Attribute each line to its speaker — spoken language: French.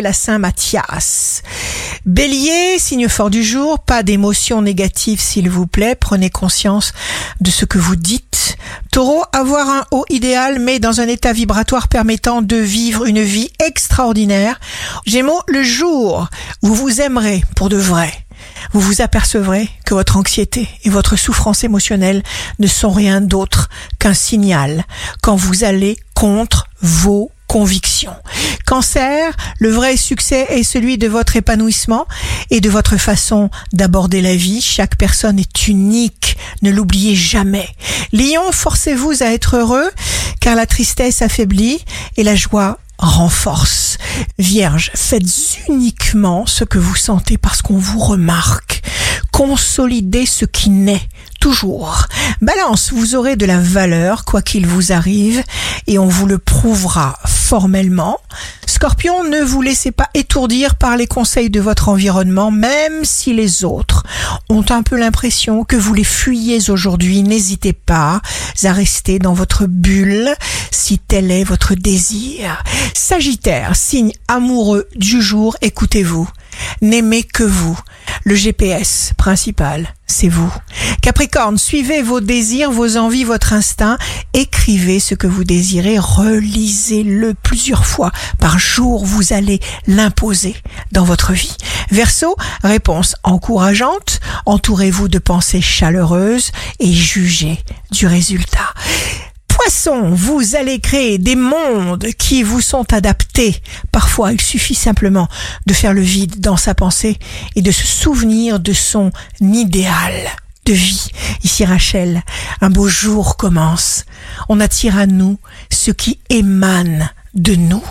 Speaker 1: la Saint Mathias. Bélier, signe fort du jour, pas d'émotions négatives s'il vous plaît, prenez conscience de ce que vous dites. Taureau, avoir un haut idéal mais dans un état vibratoire permettant de vivre une vie extraordinaire. Gémeaux, le jour où vous aimerez pour de vrai vous vous apercevrez que votre anxiété et votre souffrance émotionnelle ne sont rien d'autre qu'un signal quand vous allez contre vos convictions. Cancer, le vrai succès est celui de votre épanouissement et de votre façon d'aborder la vie. Chaque personne est unique, ne l'oubliez jamais. Lion, forcez-vous à être heureux car la tristesse affaiblit et la joie renforce. Vierge, faites uniquement ce que vous sentez parce qu'on vous remarque. Consolidez ce qui naît, toujours. Balance, vous aurez de la valeur, quoi qu'il vous arrive, et on vous le prouvera formellement. Scorpion, ne vous laissez pas étourdir par les conseils de votre environnement, même si les autres ont un peu l'impression que vous les fuyez aujourd'hui. N'hésitez pas à rester dans votre bulle si tel est votre désir. Sagittaire, signe amoureux du jour, écoutez-vous. N'aimez que vous. Le GPS principal, c'est vous. Capricorne, suivez vos désirs, vos envies, votre instinct. Écrivez ce que vous désirez, relisez-le plusieurs fois par jour. Vous allez l'imposer dans votre vie. Verseau, réponse encourageante. Entourez-vous de pensées chaleureuses et jugez du résultat vous allez créer des mondes qui vous sont adaptés. Parfois, il suffit simplement de faire le vide dans sa pensée et de se souvenir de son idéal de vie. Ici Rachel, un beau jour commence. On attire à nous ce qui émane de nous.